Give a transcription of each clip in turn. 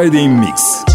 Friday Mix.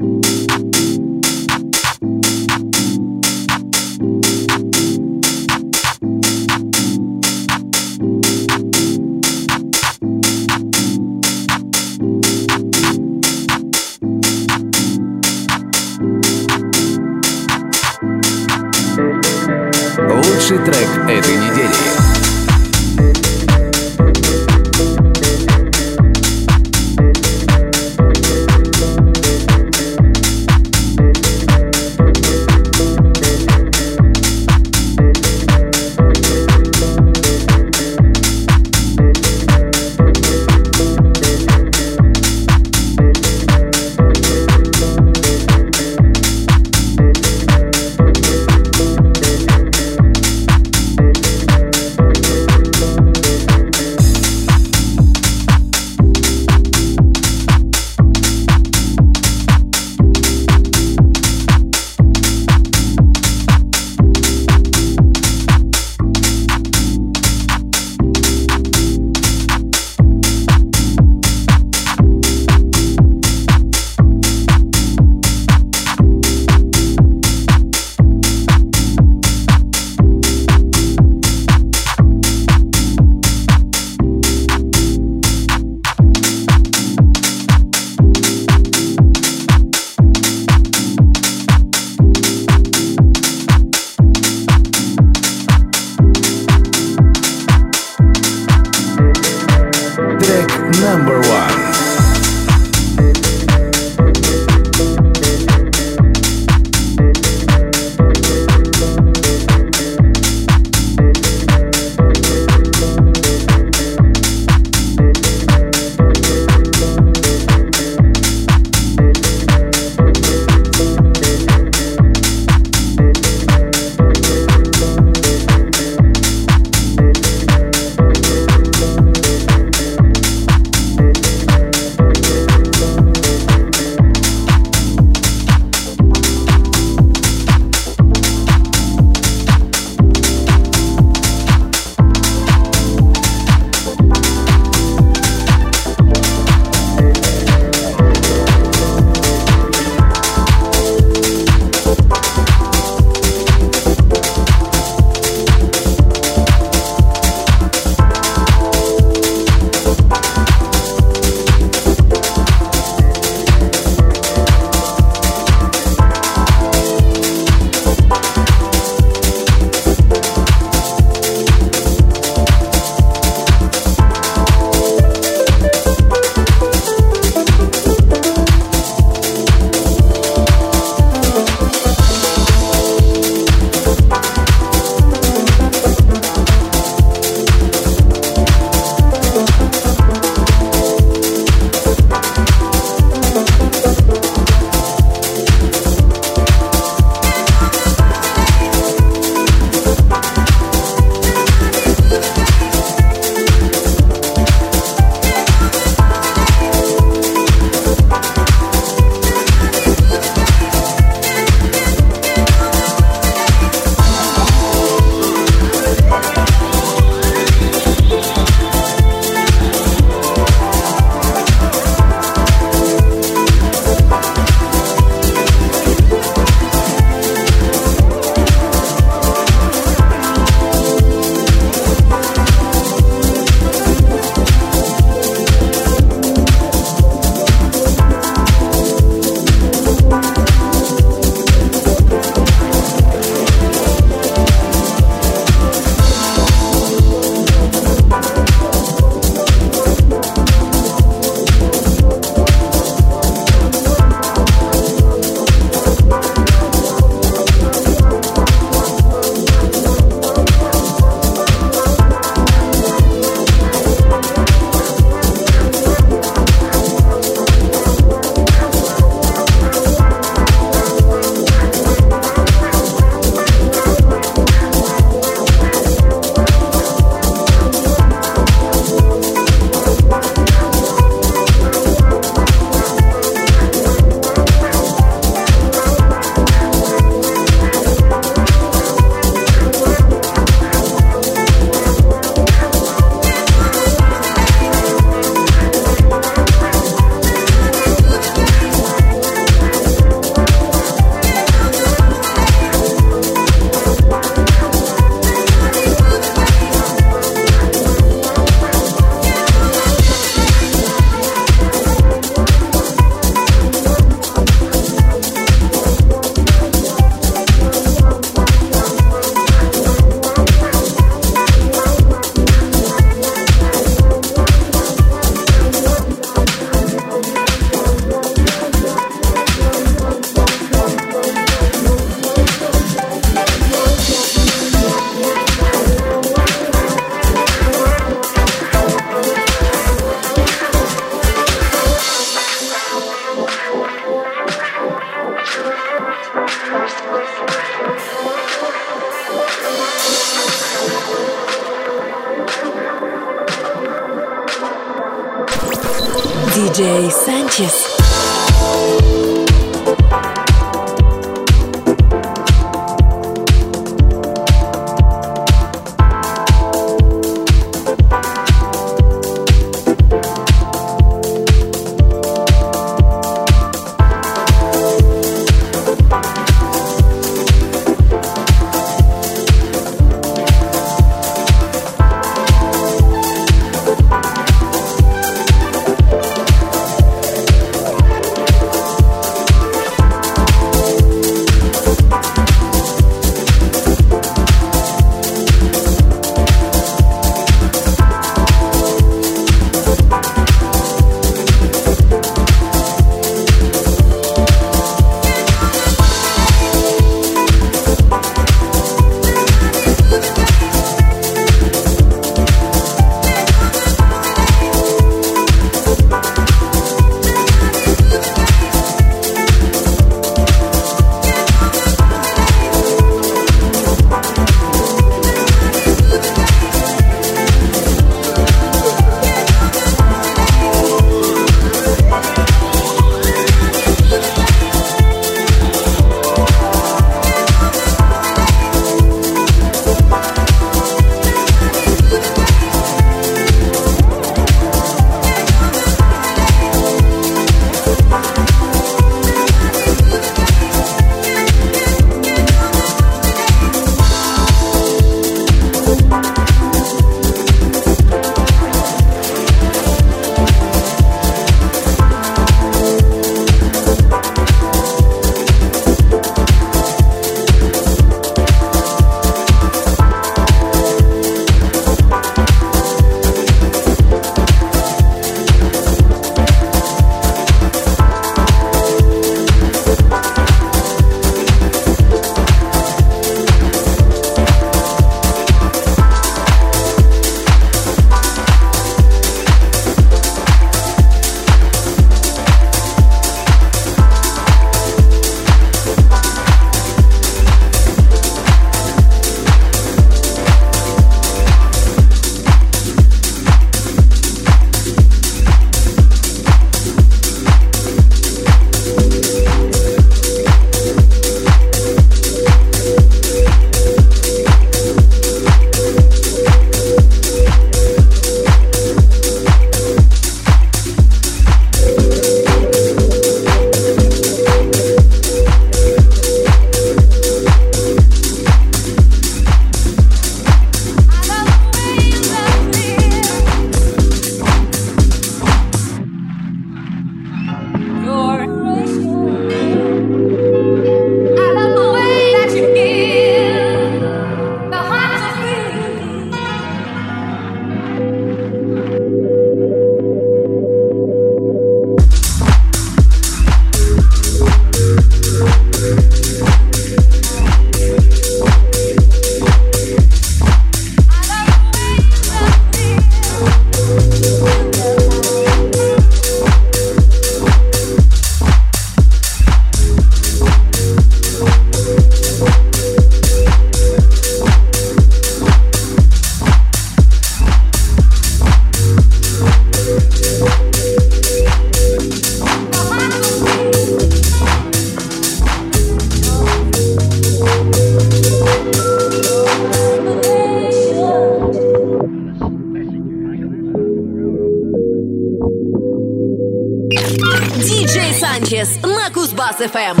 Plus FM.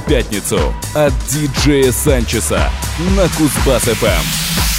Пятницу от диджея Санчеса на Кузбасс-ФМ.